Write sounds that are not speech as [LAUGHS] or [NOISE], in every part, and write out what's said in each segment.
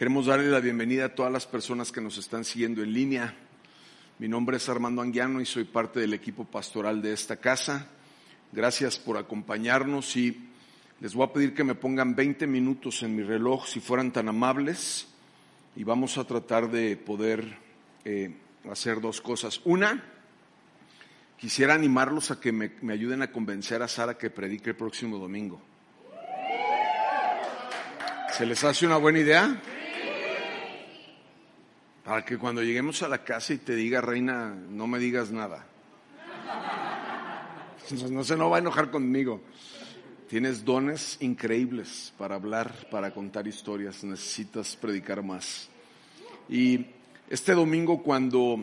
Queremos darle la bienvenida a todas las personas que nos están siguiendo en línea. Mi nombre es Armando Anguiano y soy parte del equipo pastoral de esta casa. Gracias por acompañarnos y les voy a pedir que me pongan 20 minutos en mi reloj si fueran tan amables y vamos a tratar de poder eh, hacer dos cosas. Una, quisiera animarlos a que me, me ayuden a convencer a Sara que predique el próximo domingo. ¿Se les hace una buena idea? Para que cuando lleguemos a la casa y te diga, reina, no me digas nada. No se no va a enojar conmigo. Tienes dones increíbles para hablar, para contar historias. Necesitas predicar más. Y este domingo cuando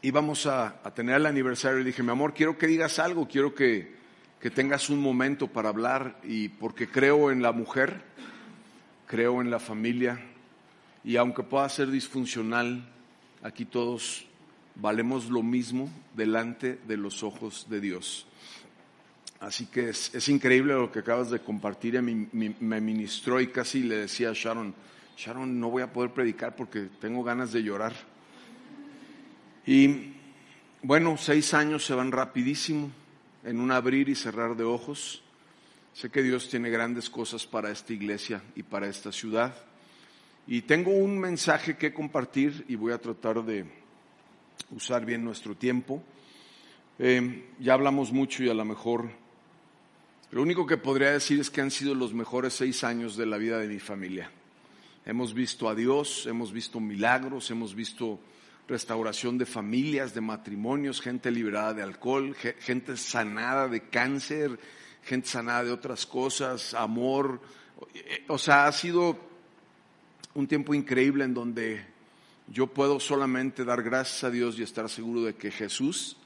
íbamos a, tener el aniversario, dije, mi amor, quiero que digas algo, quiero que, que tengas un momento para hablar y porque creo en la mujer, creo en la familia, y aunque pueda ser disfuncional, aquí todos valemos lo mismo delante de los ojos de Dios. Así que es, increíble lo que acabas de compartir. Me, me, ministró y casi le decía a Sharon, Sharon, no voy a poder predicar porque tengo ganas de llorar. Y bueno, seis años se van rapidísimo en un abrir y cerrar de ojos. Sé que Dios tiene grandes cosas para esta iglesia y para esta ciudad. Y tengo un mensaje que compartir y voy a tratar de usar bien nuestro tiempo. Eh, ya hablamos mucho y a lo mejor lo único que podría decir es que han sido los mejores seis años de la vida de mi familia. Hemos visto a Dios, hemos visto milagros, hemos visto restauración de familias, de matrimonios, gente liberada de alcohol, gente sanada de cáncer, gente sanada de otras cosas, amor. O sea, ha sido un tiempo increíble en donde yo puedo solamente dar gracias a Dios y estar seguro de que Jesús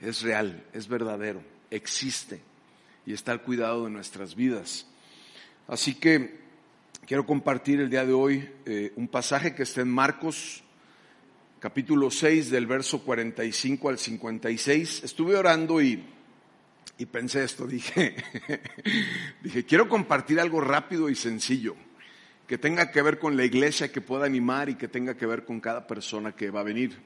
es real, es verdadero, existe y está al cuidado de nuestras vidas. Así que quiero compartir el día de hoy eh, un pasaje que está en Marcos capítulo 6 del verso 45 al 56. Estuve orando y, y pensé esto, [LAUGHS] dije, dije, quiero compartir algo rápido y sencillo que tenga que ver con la iglesia, que pueda animar y que tenga que ver con cada persona que va a venir.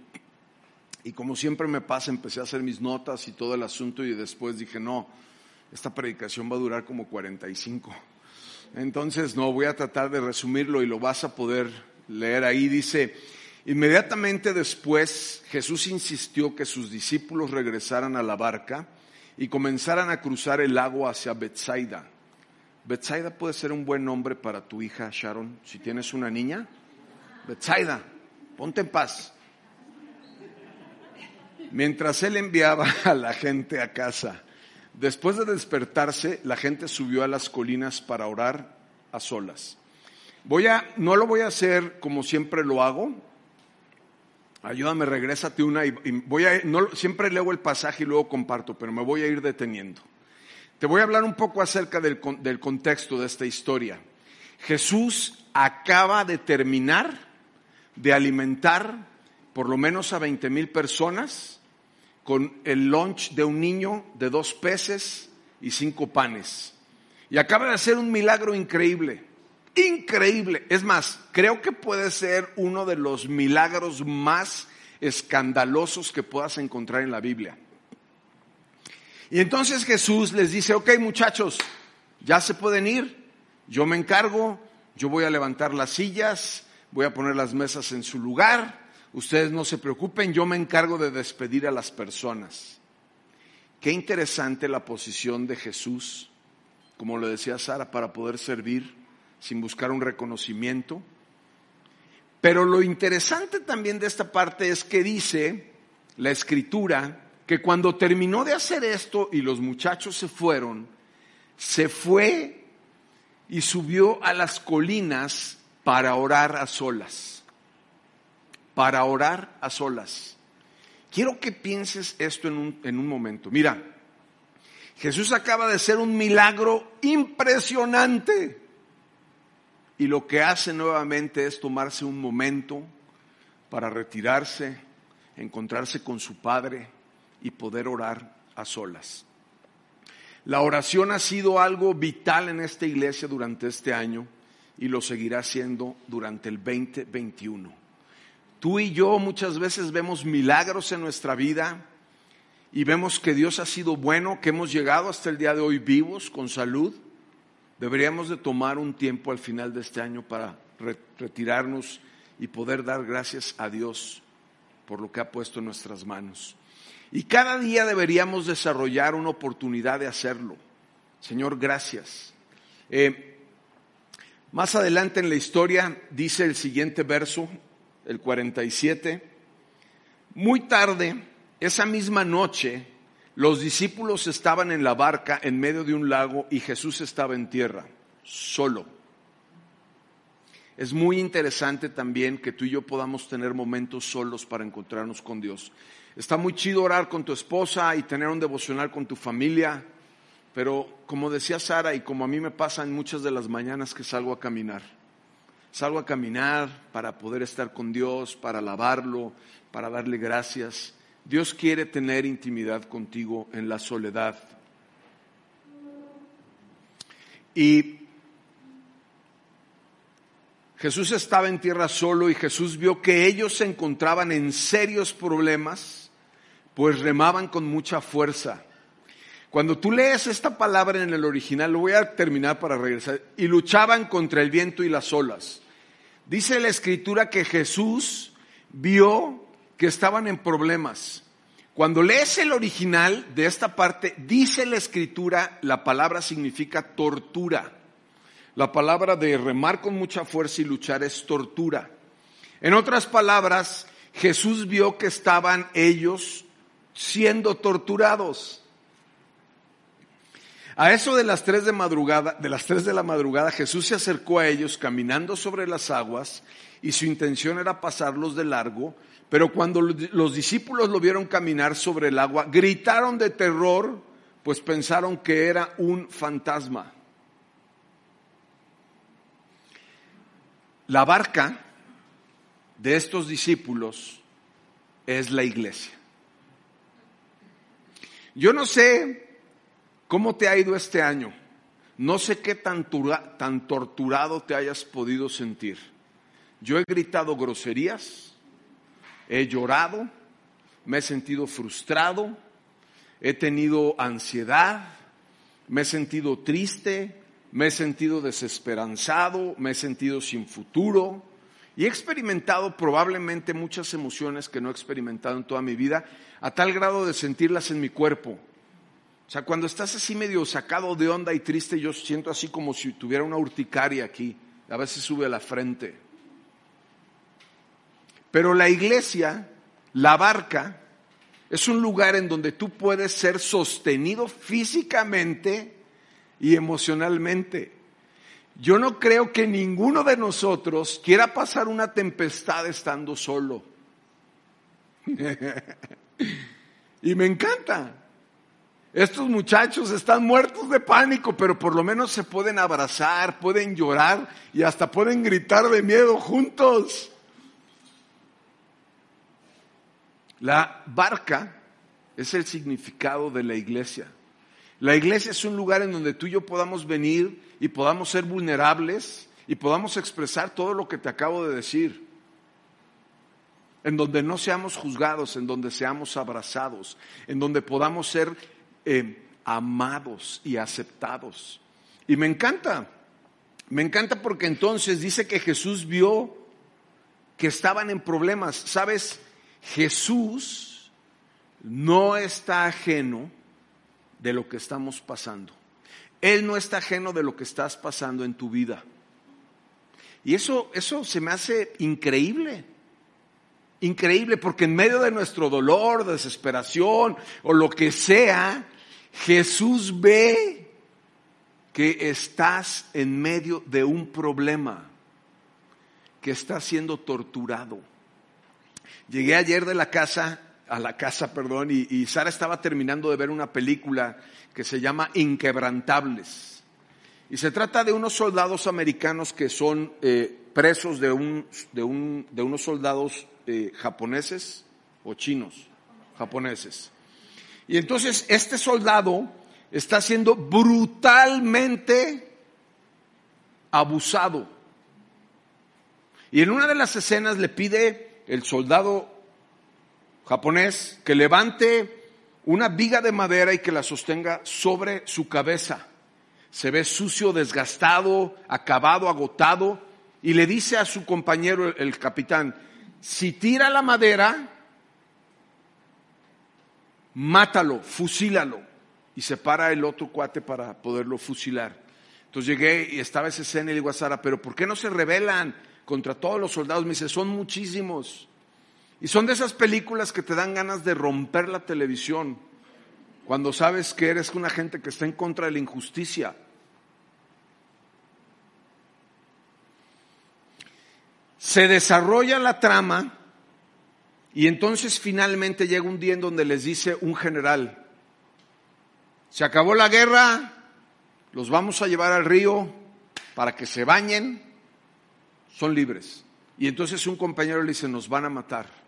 Y como siempre me pasa, empecé a hacer mis notas y todo el asunto y después dije, no, esta predicación va a durar como 45. Entonces, no, voy a tratar de resumirlo y lo vas a poder leer ahí. Dice, inmediatamente después Jesús insistió que sus discípulos regresaran a la barca y comenzaran a cruzar el lago hacia Bethsaida Betsaida puede ser un buen nombre para tu hija Sharon, si tienes una niña. Betsaida, ponte en paz. Mientras él enviaba a la gente a casa, después de despertarse, la gente subió a las colinas para orar a solas. Voy a, no lo voy a hacer como siempre lo hago. Ayúdame, regrésate una y, voy a, no, siempre leo el pasaje y luego comparto, pero me voy a ir deteniendo. Te voy a hablar un poco acerca del, contexto de esta historia. Jesús acaba de terminar de alimentar por lo menos a 20 mil personas con el lunch de un niño de dos peces y cinco panes. Y acaba de hacer un milagro increíble, increíble. Es más, creo que puede ser uno de los milagros más escandalosos que puedas encontrar en la Biblia. Y entonces Jesús les dice, ok muchachos, ya se pueden ir, yo me encargo, yo voy a levantar las sillas, voy a poner las mesas en su lugar, ustedes no se preocupen, yo me encargo de despedir a las personas. Qué interesante la posición de Jesús, como le decía Sara, para poder servir sin buscar un reconocimiento. Pero lo interesante también de esta parte es que dice la escritura que cuando terminó de hacer esto y los muchachos se fueron, se fue y subió a las colinas para orar a solas. Para orar a solas. Quiero que pienses esto en un, en un momento. Mira, Jesús acaba de hacer un milagro impresionante. Y lo que hace nuevamente es tomarse un momento para retirarse, encontrarse con su Padre, y poder orar a solas. La oración ha sido algo vital en esta iglesia durante este año. y lo seguirá siendo durante el 2021. Tú y yo muchas veces vemos milagros en nuestra vida y vemos que Dios ha sido bueno, que hemos llegado hasta el día de hoy vivos, con salud. Deberíamos de tomar un tiempo al final de este año para retirarnos y poder dar gracias a Dios por lo que ha puesto en nuestras manos. Y cada día deberíamos desarrollar una oportunidad de hacerlo. Señor, gracias. Eh, más adelante en la historia dice el siguiente verso, el 47, muy tarde, esa misma noche, los discípulos estaban en la barca en medio de un lago y Jesús estaba en tierra, solo. Es muy interesante también que tú y yo podamos tener momentos solos para encontrarnos con Dios. Está muy chido orar con tu esposa y tener un devocional con tu familia, pero como decía Sara y como a mí me pasa en muchas de las mañanas que salgo a caminar, salgo a caminar para poder estar con Dios, para alabarlo, para darle gracias. Dios quiere tener intimidad contigo en la soledad. Y Jesús estaba en tierra solo y Jesús vio que ellos se encontraban en serios problemas, pues remaban con mucha fuerza. Cuando tú lees esta palabra en el original, lo voy a terminar para regresar, y luchaban contra el viento y las olas. Dice la escritura que Jesús vio que estaban en problemas. Cuando lees el original de esta parte, dice la escritura, la palabra significa tortura. La palabra de remar con mucha fuerza y luchar es tortura. En otras palabras, Jesús vio que estaban ellos siendo torturados. A eso de las tres de madrugada, de las tres de la madrugada, Jesús se acercó a ellos caminando sobre las aguas y su intención era pasarlos de largo, pero cuando los discípulos lo vieron caminar sobre el agua, gritaron de terror, pues pensaron que era un fantasma. La barca de estos discípulos es la iglesia. Yo no sé cómo te ha ido este año. No sé qué tan, tan torturado te hayas podido sentir. Yo he gritado groserías, he llorado, me he sentido frustrado, he tenido ansiedad, me he sentido triste, me he sentido desesperanzado, me he sentido sin futuro y he experimentado probablemente muchas emociones que no he experimentado en toda mi vida, a tal grado de sentirlas en mi cuerpo. O sea, cuando estás así medio sacado de onda y triste, yo siento así como si tuviera una urticaria aquí, a veces sube a la frente. Pero la iglesia, la barca, es un lugar en donde tú puedes ser sostenido físicamente y emocionalmente. Yo no creo que ninguno de nosotros quiera pasar una tempestad estando solo. [LAUGHS] y me encanta. Estos muchachos están muertos de pánico, pero por lo menos se pueden abrazar, pueden llorar y hasta pueden gritar de miedo juntos. La barca es el significado de la iglesia. La iglesia es un lugar en donde tú y yo podamos venir y podamos ser vulnerables y podamos expresar todo lo que te acabo de decir. En donde no seamos juzgados, en donde seamos abrazados, en donde podamos ser eh, amados y aceptados. Y me encanta, me encanta porque entonces dice que Jesús vio que estaban en problemas. ¿Sabes? Jesús no está ajeno de lo que estamos pasando. Él no está ajeno de lo que estás pasando en tu vida. Y eso, eso se me hace increíble. Increíble, porque en medio de nuestro dolor, desesperación o lo que sea, Jesús ve que estás en medio de un problema, que estás siendo torturado. Llegué ayer de la casa a la casa, perdón, y, Sara estaba terminando de ver una película que se llama Inquebrantables. Y se trata de unos soldados americanos que son eh, presos de, un, de, un, de, unos soldados eh, japoneses o chinos, japoneses. Y entonces este soldado está siendo brutalmente abusado Y en una de las escenas le pide el soldado japonés que levante una viga de madera y que la sostenga sobre su cabeza. Se ve sucio, desgastado, acabado, agotado, y le dice a su compañero, el capitán, si tira la madera, mátalo, fusílalo. Y se para el otro cuate para poderlo fusilar. Entonces llegué y estaba esa escena y le digo a Sara, pero ¿por qué no se rebelan contra todos los soldados? Me dice, son muchísimos. Y son de esas películas que te dan ganas de romper la televisión cuando sabes que eres una gente que está en contra de la injusticia. Se desarrolla la trama y entonces finalmente llega un día en donde les dice un general, se acabó la guerra, los vamos a llevar al río para que se bañen, son libres. Y entonces un compañero le dice, nos van a matar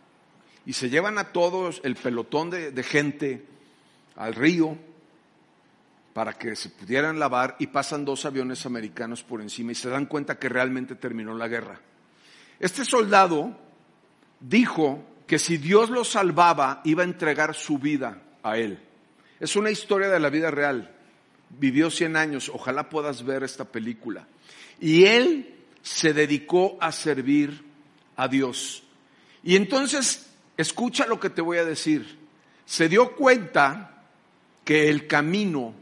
y se llevan a todos el pelotón de, gente al río para que se pudieran lavar y pasan dos aviones americanos por encima y se dan cuenta que realmente terminó la guerra. Este soldado dijo que si Dios lo salvaba iba a entregar su vida a él. Es una historia de la vida real. Vivió 100 años, ojalá puedas ver esta película. Y él se dedicó a servir a Dios. Y entonces escucha lo que te voy a decir. Se dio cuenta que el camino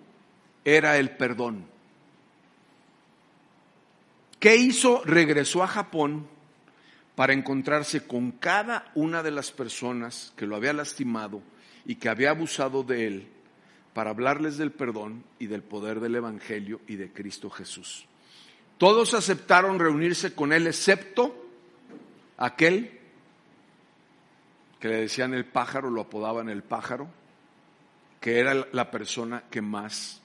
era el perdón. ¿Qué hizo? Regresó a Japón para encontrarse con cada una de las personas que lo había lastimado y que había abusado de él para hablarles del perdón y del poder del Evangelio y de Cristo Jesús. Todos aceptaron reunirse con él excepto aquel que le decían el pájaro, lo apodaban el pájaro, que era la persona que más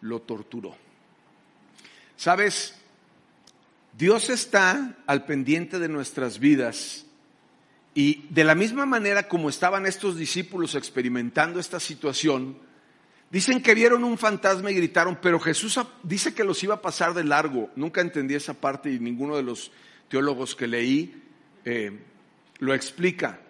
lo torturó. Sabes, Dios está al pendiente de nuestras vidas y de la misma manera como estaban estos discípulos experimentando esta situación, dicen que vieron un fantasma y gritaron, pero Jesús dice que los iba a pasar de largo. Nunca entendí esa parte y ninguno de los teólogos que leí eh, lo explica.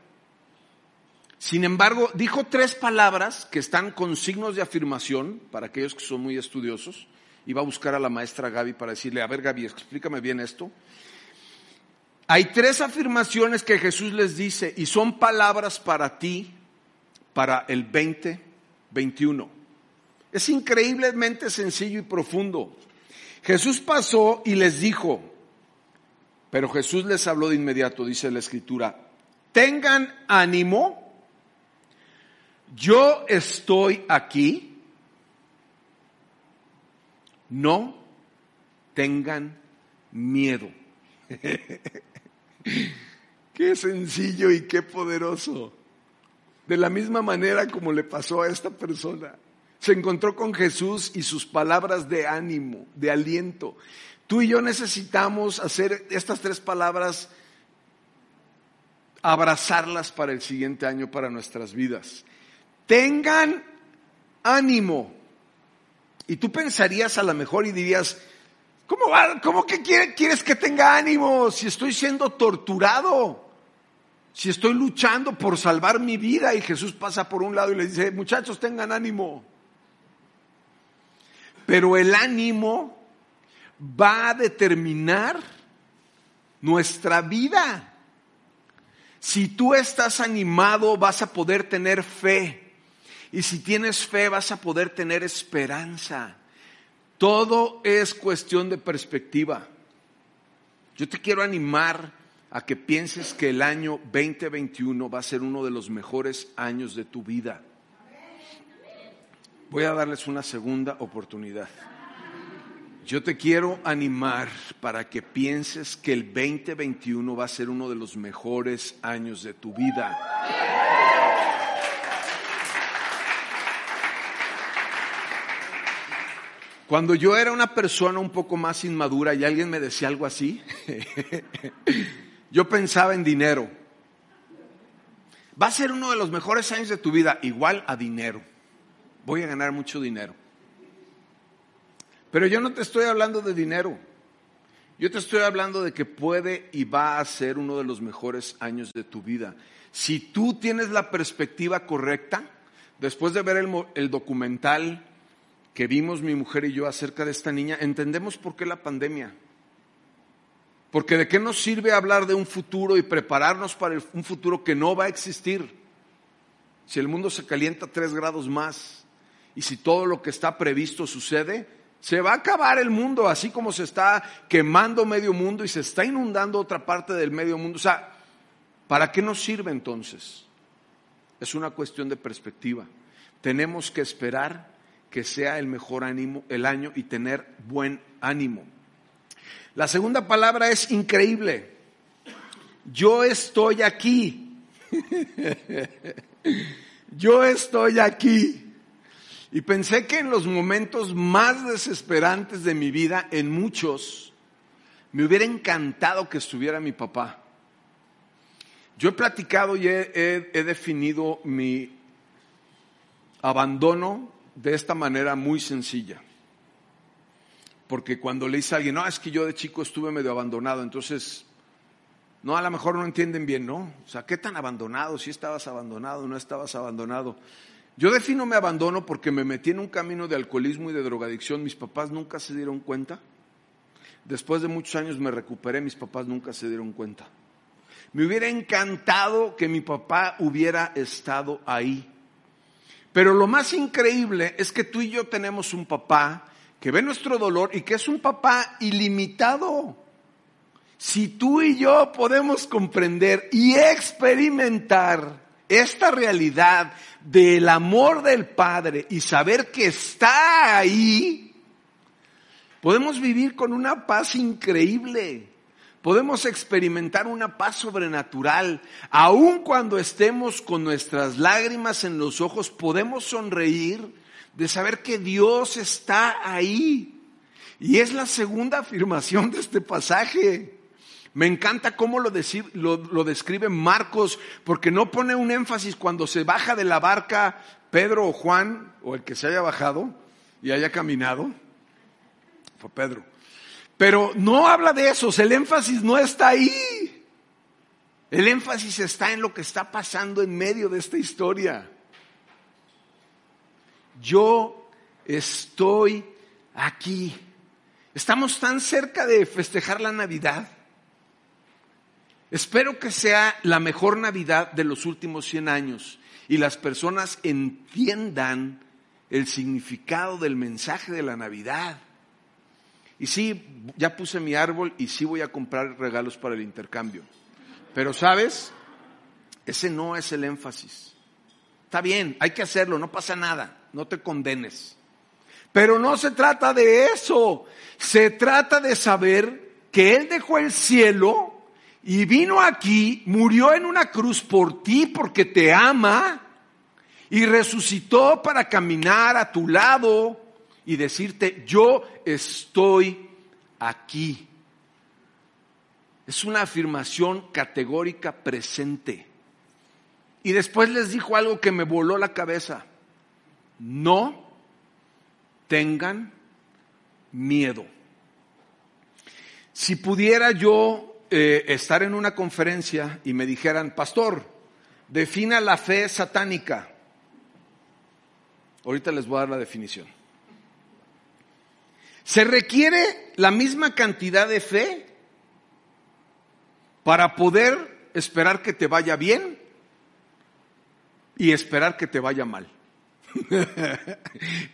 Sin embargo, dijo tres palabras que están con signos de afirmación para aquellos que son muy estudiosos. Iba a buscar a la maestra Gaby para decirle, a ver Gaby, explícame bien esto. Hay tres afirmaciones que Jesús les dice y son palabras para ti para el 2021. Es increíblemente sencillo y profundo. Jesús pasó y les dijo, pero Jesús les habló de inmediato, dice la escritura, tengan ánimo, yo estoy aquí, no tengan miedo. [LAUGHS] qué sencillo y qué poderoso. De la misma manera como le pasó a esta persona. Se encontró con Jesús y sus palabras de ánimo, de aliento. Tú y yo necesitamos hacer estas tres palabras, abrazarlas para el siguiente año, para nuestras vidas tengan ánimo. Y tú pensarías a lo mejor y dirías, ¿cómo, va, cómo que quieres que tenga ánimo si estoy siendo torturado? Si estoy luchando por salvar mi vida y Jesús pasa por un lado y le dice, muchachos, tengan ánimo. Pero el ánimo va a determinar nuestra vida. Si tú estás animado, vas a poder tener fe. Y si tienes fe vas a poder tener esperanza. Todo es cuestión de perspectiva. Yo te quiero animar a que pienses que el año 2021 va a ser uno de los mejores años de tu vida. Voy a darles una segunda oportunidad. Yo te quiero animar para que pienses que el 2021 va a ser uno de los mejores años de tu vida. Cuando yo era una persona un poco más inmadura y alguien me decía algo así, [LAUGHS] yo pensaba en dinero. Va a ser uno de los mejores años de tu vida, igual a dinero. Voy a ganar mucho dinero. Pero yo no te estoy hablando de dinero. Yo te estoy hablando de que puede y va a ser uno de los mejores años de tu vida. Si tú tienes la perspectiva correcta, después de ver el, documental que vimos mi mujer y yo acerca de esta niña, entendemos por qué la pandemia. Porque de qué nos sirve hablar de un futuro y prepararnos para un futuro que no va a existir. Si el mundo se calienta tres grados más y si todo lo que está previsto sucede, se va a acabar el mundo, así como se está quemando medio mundo y se está inundando otra parte del medio mundo. O sea, ¿para qué nos sirve entonces? Es una cuestión de perspectiva. Tenemos que esperar que sea el mejor ánimo, el año y tener buen ánimo. La segunda palabra es increíble. Yo estoy aquí. [LAUGHS] Yo estoy aquí. Y pensé que en los momentos más desesperantes de mi vida, en muchos, me hubiera encantado que estuviera mi papá. Yo he platicado y he, definido mi abandono de esta manera muy sencilla. Porque cuando le dice a alguien, no, es que yo de chico estuve medio abandonado, entonces, no, a lo mejor no entienden bien, ¿no? O sea, ¿qué tan abandonado? Si estabas abandonado, no estabas abandonado. Yo defino me abandono porque me metí en un camino de alcoholismo y de drogadicción. Mis papás nunca se dieron cuenta. Después de muchos años me recuperé, mis papás nunca se dieron cuenta. Me hubiera encantado que mi papá hubiera estado ahí. Pero lo más increíble es que tú y yo tenemos un papá que ve nuestro dolor y que es un papá ilimitado. Si tú y yo podemos comprender y experimentar esta realidad del amor del Padre y saber que está ahí, podemos vivir con una paz increíble. Podemos experimentar una paz sobrenatural. Aun cuando estemos con nuestras lágrimas en los ojos, podemos sonreír de saber que Dios está ahí. Y es la segunda afirmación de este pasaje. Me encanta cómo lo, lo, describe Marcos, porque no pone un énfasis cuando se baja de la barca Pedro o Juan, o el que se haya bajado y haya caminado. Fue Pedro. Pero no habla de eso, el énfasis no está ahí. El énfasis está en lo que está pasando en medio de esta historia. Yo estoy aquí. Estamos tan cerca de festejar la Navidad. Espero que sea la mejor Navidad de los últimos 100 años y las personas entiendan el significado del mensaje de la Navidad. Y sí, ya puse mi árbol y sí voy a comprar regalos para el intercambio. Pero sabes, ese no es el énfasis. Está bien, hay que hacerlo, no pasa nada, no te condenes. Pero no se trata de eso, se trata de saber que Él dejó el cielo y vino aquí, murió en una cruz por ti porque te ama y resucitó para caminar a tu lado y decirte, yo estoy aquí. Es una afirmación categórica presente. Y después les dijo algo que me voló la cabeza. No tengan miedo. Si pudiera yo eh, estar en una conferencia y me dijeran, pastor, defina la fe satánica. Ahorita les voy a dar la definición. Se requiere la misma cantidad de fe para poder esperar que te vaya bien y esperar que te vaya mal. [LAUGHS]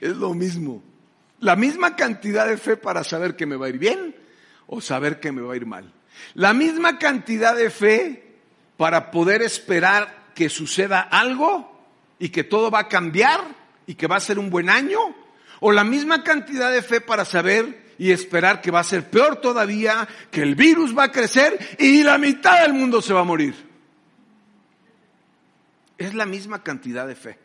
es lo mismo. La misma cantidad de fe para saber que me va a ir bien o saber que me va a ir mal. La misma cantidad de fe para poder esperar que suceda algo y que todo va a cambiar y que va a ser un buen año. O la misma cantidad de fe para saber y esperar que va a ser peor todavía, que el virus va a crecer y la mitad del mundo se va a morir. Es la misma cantidad de fe.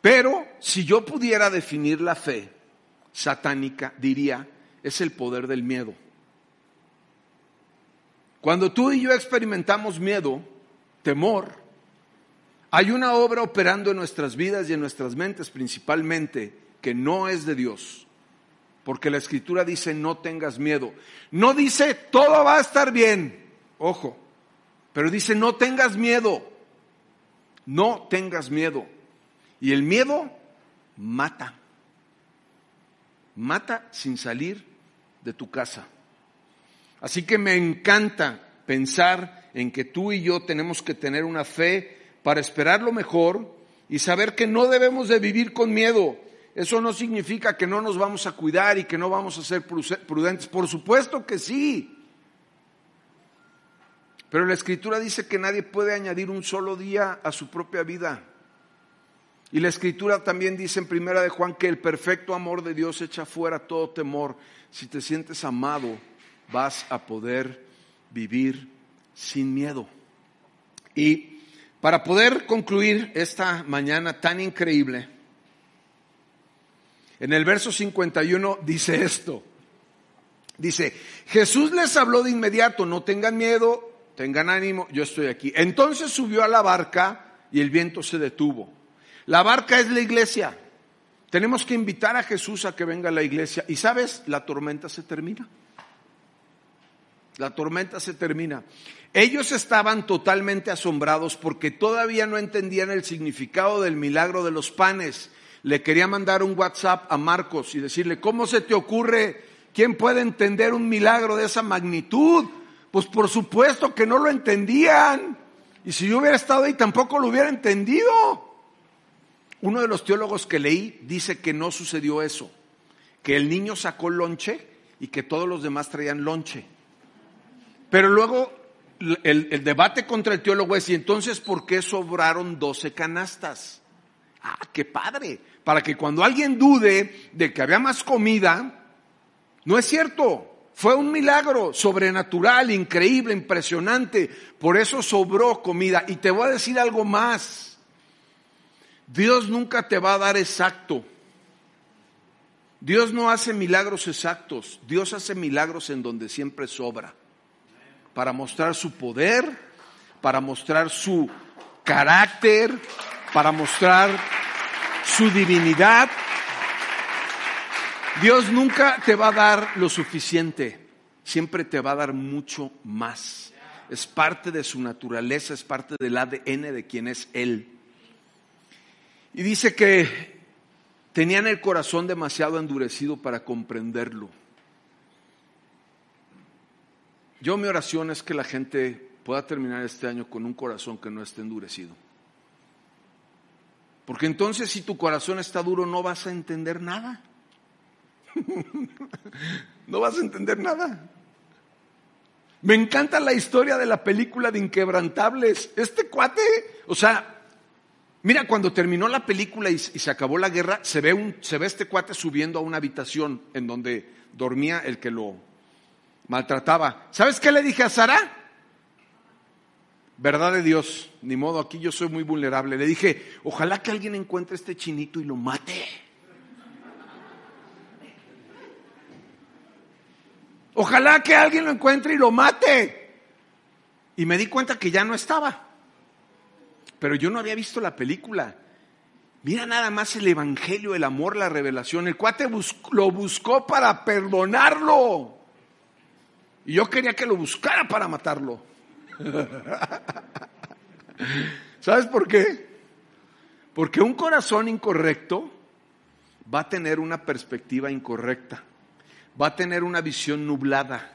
Pero si yo pudiera definir la fe satánica, diría, es el poder del miedo. Cuando tú y yo experimentamos miedo, temor, hay una obra operando en nuestras vidas y en nuestras mentes principalmente que no es de Dios. porque la escritura dice no tengas miedo. No dice todo va a estar bien, ojo, pero dice no tengas miedo, no tengas miedo. Y el miedo mata, mata sin salir de tu casa. Así que me encanta pensar en que tú y yo tenemos que tener una fe para esperar lo mejor y saber que no debemos de vivir con miedo. Eso no significa que no nos vamos a cuidar y que no vamos a ser prudentes. Por supuesto que sí. Pero la escritura dice que nadie puede añadir un solo día a su propia vida. Y la escritura también dice en primera de Juan que el perfecto amor de Dios echa fuera todo temor. Si te sientes amado, vas a poder vivir sin miedo. Y para poder concluir esta mañana tan increíble, en el verso 51 dice esto. Dice, Jesús les habló de inmediato, no tengan miedo, tengan ánimo, yo estoy aquí. Entonces subió a la barca y el viento se detuvo. La barca es la iglesia. Tenemos que invitar a Jesús a que venga a la iglesia. Y sabes, la tormenta se termina. La tormenta se termina. Ellos estaban totalmente asombrados porque todavía no entendían el significado del milagro de los panes. Le quería mandar un WhatsApp a Marcos y decirle, ¿cómo se te ocurre? ¿Quién puede entender un milagro de esa magnitud? Pues por supuesto que no lo entendían. Y si yo hubiera estado ahí tampoco lo hubiera entendido. Uno de los teólogos que leí dice que no sucedió eso, que el niño sacó lonche y que todos los demás traían lonche. Pero luego el, debate contra el teólogo es, ¿y entonces por qué sobraron 12 canastas? Ah, qué padre. Para que cuando alguien dude de que había más comida, no es cierto. Fue un milagro sobrenatural, increíble, impresionante. Por eso sobró comida. Y te voy a decir algo más. Dios nunca te va a dar exacto. Dios no hace milagros exactos, Dios hace milagros en donde siempre sobra, para mostrar su poder, para mostrar su carácter, para mostrar su divinidad. Dios nunca te va a dar lo suficiente, siempre te va a dar mucho más. Es parte de su naturaleza, es parte del ADN de quien es Él. Y dice que tenían el corazón demasiado endurecido para comprenderlo. Yo mi oración es que la gente pueda terminar este año con un corazón que no esté endurecido. Porque entonces si tu corazón está duro no vas a entender nada. [LAUGHS] no vas a entender nada. Me encanta la historia de la película de Inquebrantables. Este cuate, o sea, Mira, cuando terminó la película y, se acabó la guerra, se ve, un, se ve este cuate subiendo a una habitación en donde dormía el que lo maltrataba. ¿Sabes qué le dije a Sara? Verdad de Dios, ni modo, aquí yo soy muy vulnerable. Le dije, ojalá que alguien encuentre este chinito y lo mate. Ojalá que alguien lo encuentre y lo mate. Y me di cuenta que ya no estaba pero yo no había visto la película. Mira nada más el Evangelio, el amor, la revelación. El cuate lo buscó para perdonarlo. Y yo quería que lo buscara para matarlo. [LAUGHS] ¿Sabes por qué? Porque un corazón incorrecto va a tener una perspectiva incorrecta, va a tener una visión nublada,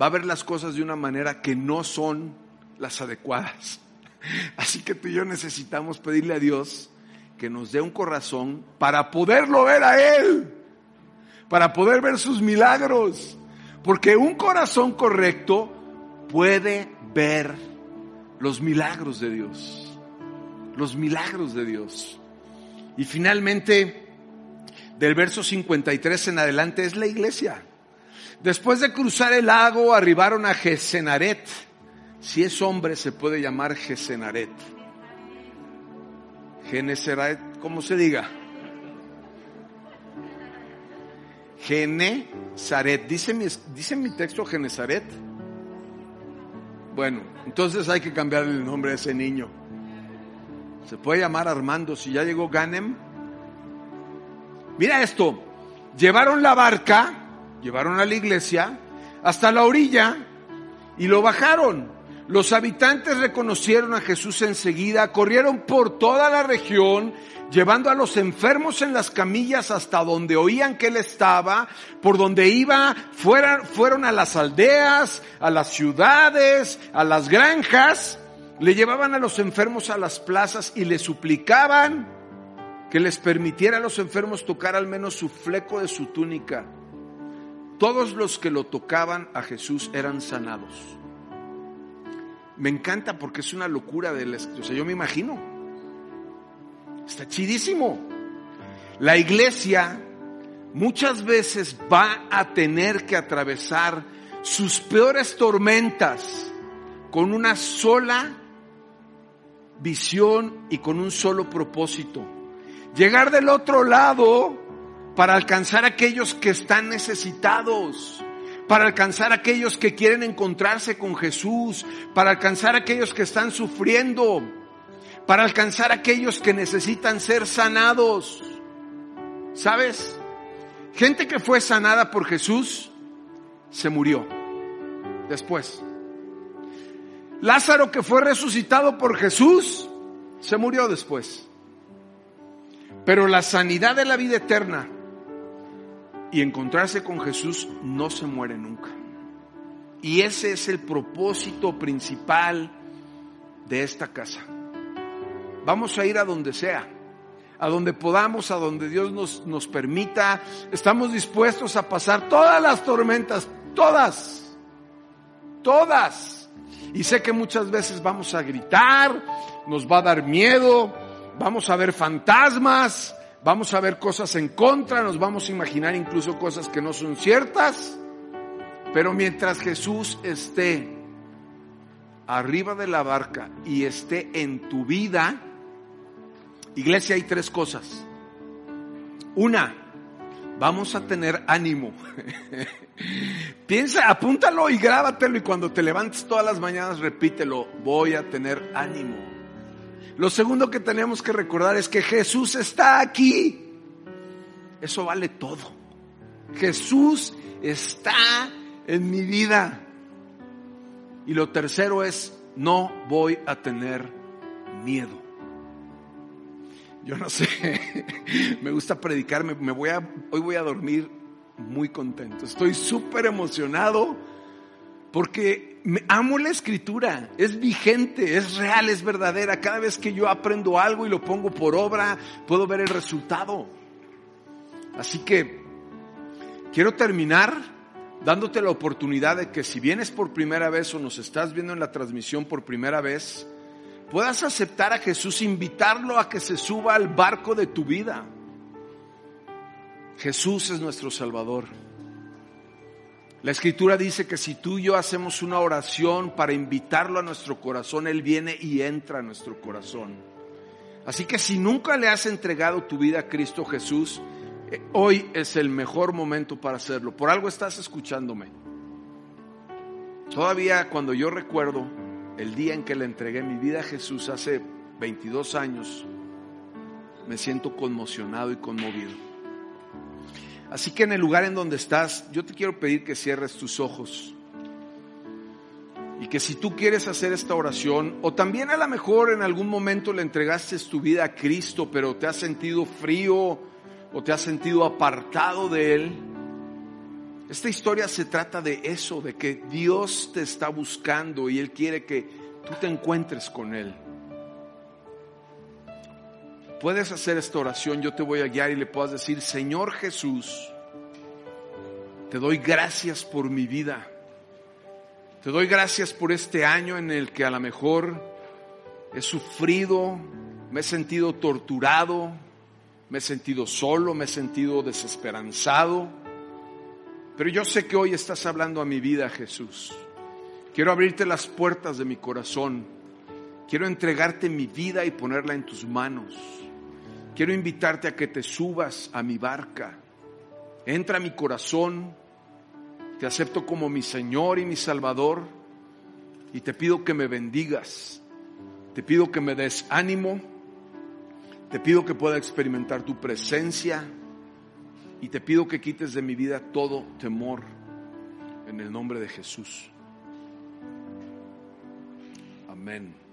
va a ver las cosas de una manera que no son las adecuadas. [LAUGHS] Así que tú y yo necesitamos pedirle a Dios que nos dé un corazón para poderlo ver a Él, para poder ver sus milagros. Porque un corazón correcto puede ver los milagros de Dios, los milagros de Dios. Y finalmente, del verso 53 en adelante es la iglesia. Después de cruzar el lago, arribaron a Gesenaret si es hombre, se puede llamar Gesenaret. Genesaret, ¿cómo se diga? Genesaret. ¿Dice mi, ¿Dice mi texto Genesaret? Bueno, entonces hay que cambiarle el nombre a ese niño. Se puede llamar Armando. Si ya llegó Ganem. Mira esto. llevaron la barca, llevaron a la iglesia hasta la orilla y lo bajaron. Los habitantes reconocieron a Jesús enseguida, corrieron por toda la región, llevando a los enfermos en las camillas hasta donde oían que él estaba, por donde iba, fueron, a las aldeas, a las ciudades, a las granjas, le llevaban a los enfermos a las plazas y le suplicaban que les permitiera a los enfermos tocar al menos su fleco de su túnica. Todos los que lo tocaban a Jesús eran sanados. Me encanta porque es una locura de la o sea, yo me imagino. Está chidísimo. La iglesia muchas veces va a tener que atravesar sus peores tormentas con una sola visión y con un solo propósito. Llegar del otro lado para alcanzar a aquellos que están necesitados, para alcanzar a aquellos que quieren encontrarse con Jesús, para alcanzar a aquellos que están sufriendo, para alcanzar a aquellos que necesitan ser sanados. ¿Sabes? Gente que fue sanada por Jesús se murió después. Lázaro que fue resucitado por Jesús se murió después. Pero la sanidad de la vida eterna y encontrarse con Jesús no se muere nunca. Y ese es el propósito principal de esta casa. Vamos a ir a donde sea, a donde podamos, a donde Dios nos, nos permita. Estamos dispuestos a pasar todas las tormentas, todas, todas. Y sé que muchas veces vamos a gritar, nos va a dar miedo, vamos a ver fantasmas, vamos a ver cosas en contra, nos vamos a imaginar incluso cosas que no son ciertas, pero mientras Jesús esté arriba de la barca y esté en tu vida, iglesia hay tres cosas. Una, vamos a tener ánimo. [LAUGHS] Piensa, apúntalo y grábatelo y cuando te levantes todas las mañanas repítelo, voy a tener ánimo. Lo segundo que tenemos que recordar es que Jesús está aquí. Eso vale todo. Jesús está en mi vida. Y lo tercero es, no voy a tener miedo. Yo no sé, [LAUGHS] me gusta predicar, me, voy a, hoy voy a dormir muy contento. Estoy súper emocionado porque amo la escritura, es vigente, es real, es verdadera. Cada vez que yo aprendo algo y lo pongo por obra, puedo ver el resultado. Así que quiero terminar dándote la oportunidad de que si vienes por primera vez o nos estás viendo en la transmisión por primera vez, puedas aceptar a Jesús, invitarlo a que se suba al barco de tu vida. Jesús es nuestro Salvador. La escritura dice que si tú y yo hacemos una oración para invitarlo a nuestro corazón, Él viene y entra a nuestro corazón. Así que si nunca le has entregado tu vida a Cristo Jesús, eh, hoy es el mejor momento para hacerlo. Por algo estás escuchándome. Todavía cuando yo recuerdo el día en que le entregué mi vida a Jesús hace 22 años, me siento conmocionado y conmovido. Así que en el lugar en donde estás, yo te quiero pedir que cierres tus ojos. Y que si tú quieres hacer esta oración, o también a lo mejor en algún momento le entregaste tu vida a Cristo, pero te has sentido frío o te has sentido apartado de Él, esta historia se trata de eso, de que Dios te está buscando y Él quiere que tú te encuentres con Él. Puedes hacer esta oración, yo te voy a guiar y le puedas decir, Señor Jesús, te doy gracias por mi vida. Te doy gracias por este año en el que a lo mejor he sufrido, me he sentido torturado, me he sentido solo, me he sentido desesperanzado. Pero yo sé que hoy estás hablando a mi vida, Jesús. Quiero abrirte las puertas de mi corazón. Quiero entregarte mi vida y ponerla en tus manos. Quiero invitarte a que te subas a mi barca. Entra a mi corazón. Te acepto como mi Señor y mi Salvador. Y te pido que me bendigas. Te pido que me des ánimo. Te pido que pueda experimentar tu presencia. y te pido que quites de mi vida todo temor en el nombre de Jesús. Amén.